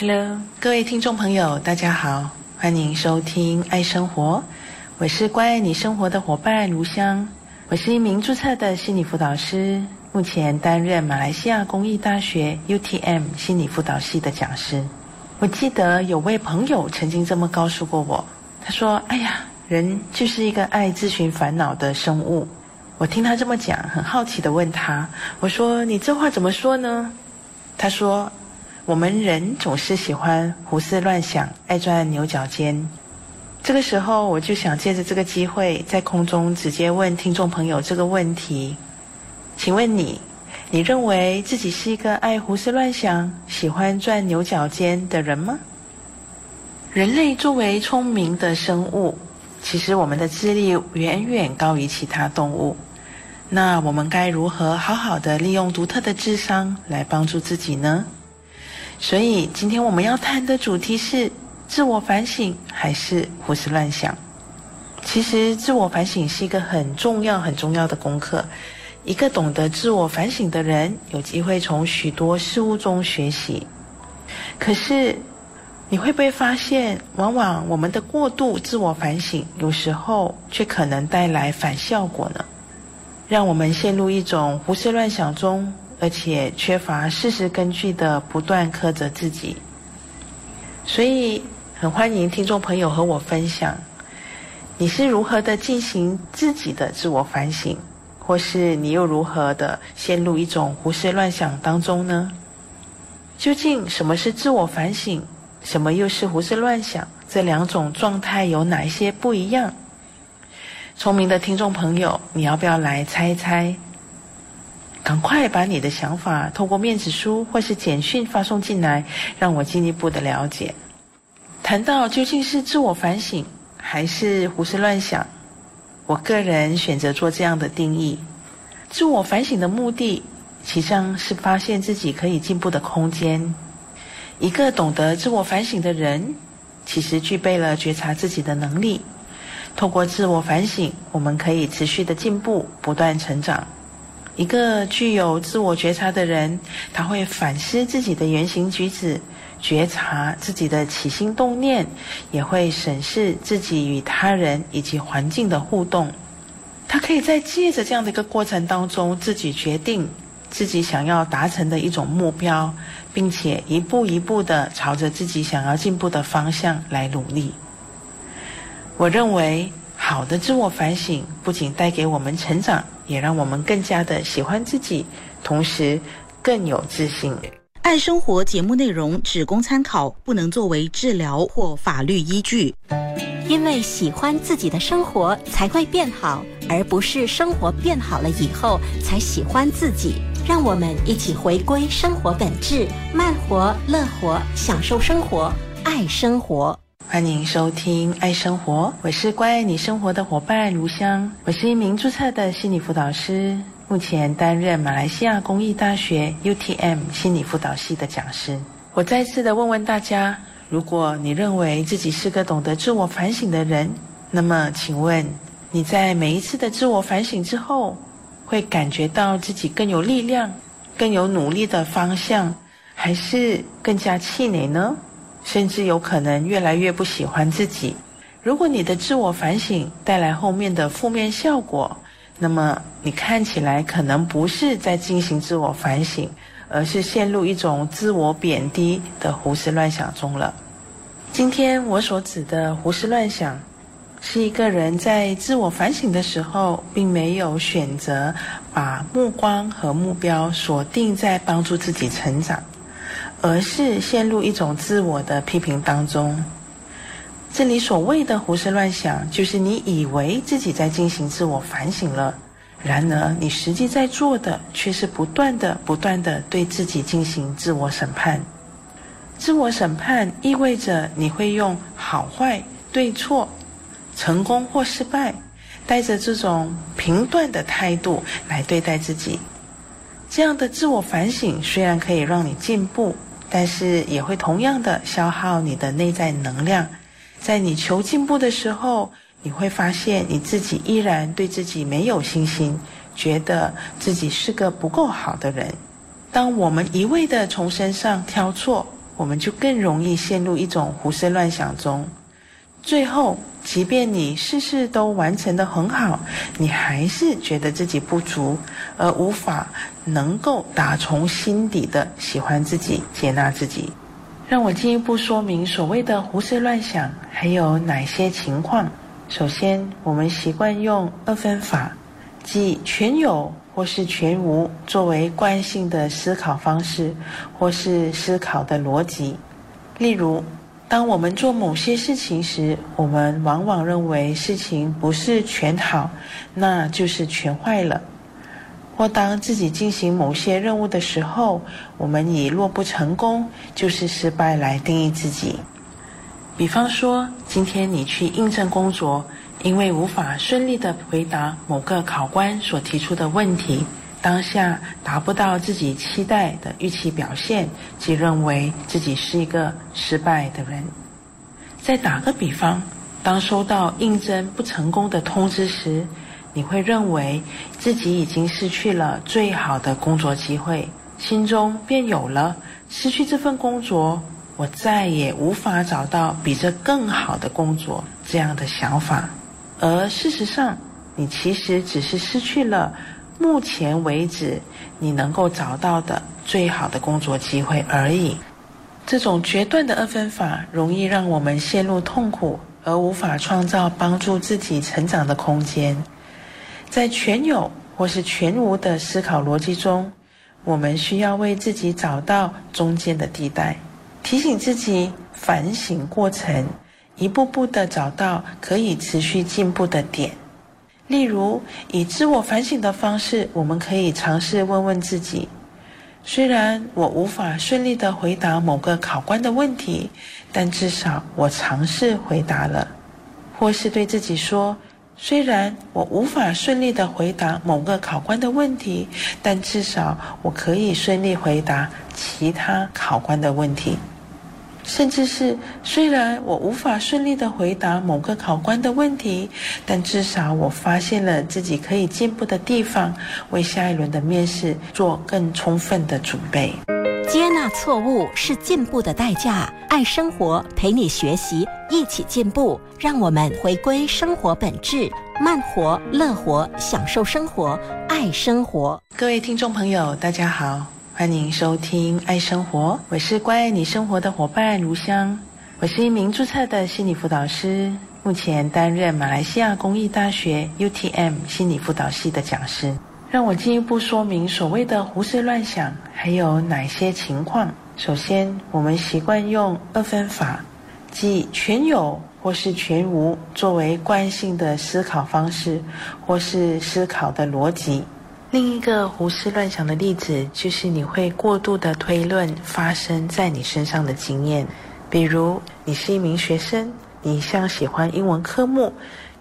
Hello，各位听众朋友，大家好，欢迎收听《爱生活》，我是关爱你生活的伙伴如香，我是一名注册的心理辅导师，目前担任马来西亚公益大学 UTM 心理辅导系的讲师。我记得有位朋友曾经这么告诉过我，他说：“哎呀，人就是一个爱自寻烦恼的生物。”我听他这么讲，很好奇的问他：“我说你这话怎么说呢？”他说：“我们人总是喜欢胡思乱想，爱钻牛角尖。”这个时候，我就想借着这个机会，在空中直接问听众朋友这个问题：请问你，你认为自己是一个爱胡思乱想、喜欢钻牛角尖的人吗？人类作为聪明的生物，其实我们的智力远远高于其他动物。那我们该如何好好的利用独特的智商来帮助自己呢？所以今天我们要谈的主题是自我反省还是胡思乱想？其实自我反省是一个很重要很重要的功课。一个懂得自我反省的人，有机会从许多事物中学习。可是你会不会发现，往往我们的过度自我反省，有时候却可能带来反效果呢？让我们陷入一种胡思乱想中，而且缺乏事实根据的不断苛责自己。所以，很欢迎听众朋友和我分享，你是如何的进行自己的自我反省，或是你又如何的陷入一种胡思乱想当中呢？究竟什么是自我反省，什么又是胡思乱想？这两种状态有哪一些不一样？聪明的听众朋友，你要不要来猜一猜？赶快把你的想法透过面子书或是简讯发送进来，让我进一步的了解。谈到究竟是自我反省还是胡思乱想，我个人选择做这样的定义：自我反省的目的，其实上是发现自己可以进步的空间。一个懂得自我反省的人，其实具备了觉察自己的能力。透过自我反省，我们可以持续的进步，不断成长。一个具有自我觉察的人，他会反思自己的言行举止，觉察自己的起心动念，也会审视自己与他人以及环境的互动。他可以在借着这样的一个过程当中，自己决定自己想要达成的一种目标，并且一步一步的朝着自己想要进步的方向来努力。我认为，好的自我反省不仅带给我们成长，也让我们更加的喜欢自己，同时更有自信。爱生活节目内容只供参考，不能作为治疗或法律依据。因为喜欢自己的生活才会变好，而不是生活变好了以后才喜欢自己。让我们一起回归生活本质，慢活、乐活，享受生活，爱生活。欢迎收听《爱生活》，我是关爱你生活的伙伴如香。我是一名注册的心理辅导师，目前担任马来西亚公益大学 UTM 心理辅导系的讲师。我再次的问问大家：如果你认为自己是个懂得自我反省的人，那么请问你在每一次的自我反省之后，会感觉到自己更有力量、更有努力的方向，还是更加气馁呢？甚至有可能越来越不喜欢自己。如果你的自我反省带来后面的负面效果，那么你看起来可能不是在进行自我反省，而是陷入一种自我贬低的胡思乱想中了。今天我所指的胡思乱想，是一个人在自我反省的时候，并没有选择把目光和目标锁定在帮助自己成长。而是陷入一种自我的批评当中。这里所谓的胡思乱想，就是你以为自己在进行自我反省了，然而你实际在做的却是不断的、不断的对自己进行自我审判。自我审判意味着你会用好坏、对错、成功或失败，带着这种评断的态度来对待自己。这样的自我反省虽然可以让你进步。但是也会同样的消耗你的内在能量，在你求进步的时候，你会发现你自己依然对自己没有信心，觉得自己是个不够好的人。当我们一味的从身上挑错，我们就更容易陷入一种胡思乱想中。最后，即便你事事都完成的很好，你还是觉得自己不足，而无法能够打从心底的喜欢自己、接纳自己。让我进一步说明所谓的胡思乱想还有哪些情况。首先，我们习惯用二分法，即全有或是全无作为惯性的思考方式，或是思考的逻辑。例如，当我们做某些事情时，我们往往认为事情不是全好，那就是全坏了。或当自己进行某些任务的时候，我们以若不成功就是失败来定义自己。比方说，今天你去应征工作，因为无法顺利的回答某个考官所提出的问题，当下达不到自己期待的预期表现，即认为自己是一个失败的人。再打个比方，当收到应征不成功的通知时，你会认为自己已经失去了最好的工作机会，心中便有了失去这份工作，我再也无法找到比这更好的工作这样的想法。而事实上，你其实只是失去了目前为止你能够找到的最好的工作机会而已。这种决断的二分法，容易让我们陷入痛苦，而无法创造帮助自己成长的空间。在全有或是全无的思考逻辑中，我们需要为自己找到中间的地带，提醒自己反省过程，一步步的找到可以持续进步的点。例如，以自我反省的方式，我们可以尝试问问自己：虽然我无法顺利的回答某个考官的问题，但至少我尝试回答了。或是对自己说。虽然我无法顺利的回答某个考官的问题，但至少我可以顺利回答其他考官的问题。甚至是虽然我无法顺利的回答某个考官的问题，但至少我发现了自己可以进步的地方，为下一轮的面试做更充分的准备。接纳错误是进步的代价。爱生活，陪你学习，一起进步。让我们回归生活本质，慢活、乐活，享受生活，爱生活。各位听众朋友，大家好，欢迎收听《爱生活》，我是关爱你生活的伙伴如香。我是一名注册的心理辅导师，目前担任马来西亚公益大学 UTM 心理辅导系的讲师。让我进一步说明所谓的胡思乱想还有哪些情况。首先，我们习惯用二分法，即全有或是全无作为惯性的思考方式，或是思考的逻辑。另一个胡思乱想的例子，就是你会过度的推论发生在你身上的经验。比如，你是一名学生，你一向喜欢英文科目，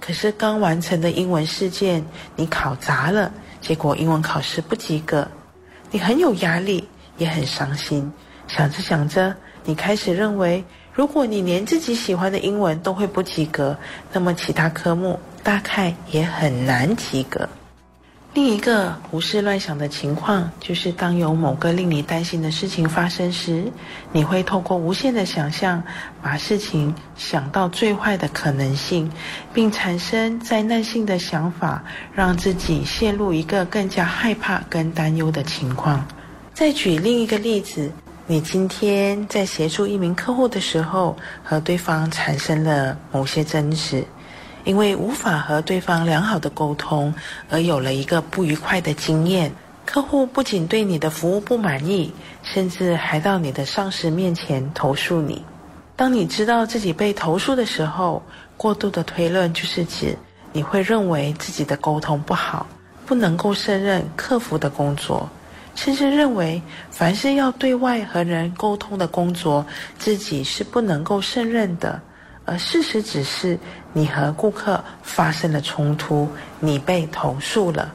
可是刚完成的英文试卷，你考砸了。结果英文考试不及格，你很有压力，也很伤心。想着想着，你开始认为，如果你连自己喜欢的英文都会不及格，那么其他科目大概也很难及格。另一个胡思乱想的情况，就是当有某个令你担心的事情发生时，你会透过无限的想象，把事情想到最坏的可能性，并产生灾难性的想法，让自己陷入一个更加害怕跟担忧的情况。再举另一个例子，你今天在协助一名客户的时候，和对方产生了某些争执。因为无法和对方良好的沟通，而有了一个不愉快的经验。客户不仅对你的服务不满意，甚至还到你的上司面前投诉你。当你知道自己被投诉的时候，过度的推论就是指你会认为自己的沟通不好，不能够胜任客服的工作，甚至认为凡是要对外和人沟通的工作，自己是不能够胜任的。而事实只是，你和顾客发生了冲突，你被投诉了。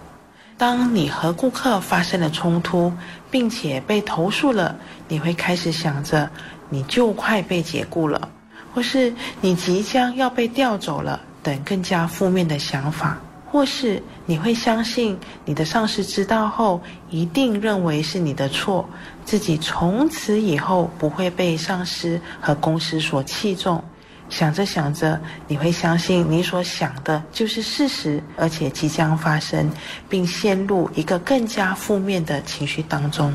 当你和顾客发生了冲突，并且被投诉了，你会开始想着你就快被解雇了，或是你即将要被调走了等更加负面的想法。或是你会相信你的上司知道后，一定认为是你的错，自己从此以后不会被上司和公司所器重。想着想着，你会相信你所想的就是事实，而且即将发生，并陷入一个更加负面的情绪当中。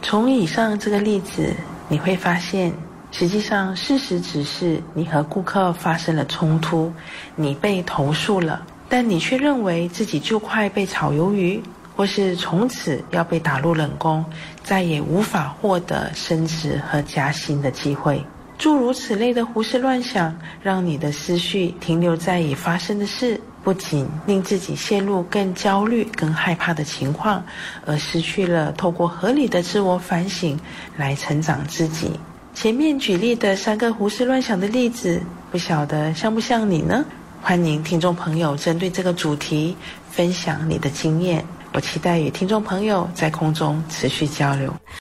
从以上这个例子，你会发现，实际上事实只是你和顾客发生了冲突，你被投诉了。但你却认为自己就快被炒鱿鱼，或是从此要被打入冷宫，再也无法获得升职和加薪的机会。诸如此类的胡思乱想，让你的思绪停留在已发生的事，不仅令自己陷入更焦虑、更害怕的情况，而失去了透过合理的自我反省来成长自己。前面举例的三个胡思乱想的例子，不晓得像不像你呢？欢迎听众朋友针对这个主题分享你的经验，我期待与听众朋友在空中持续交流。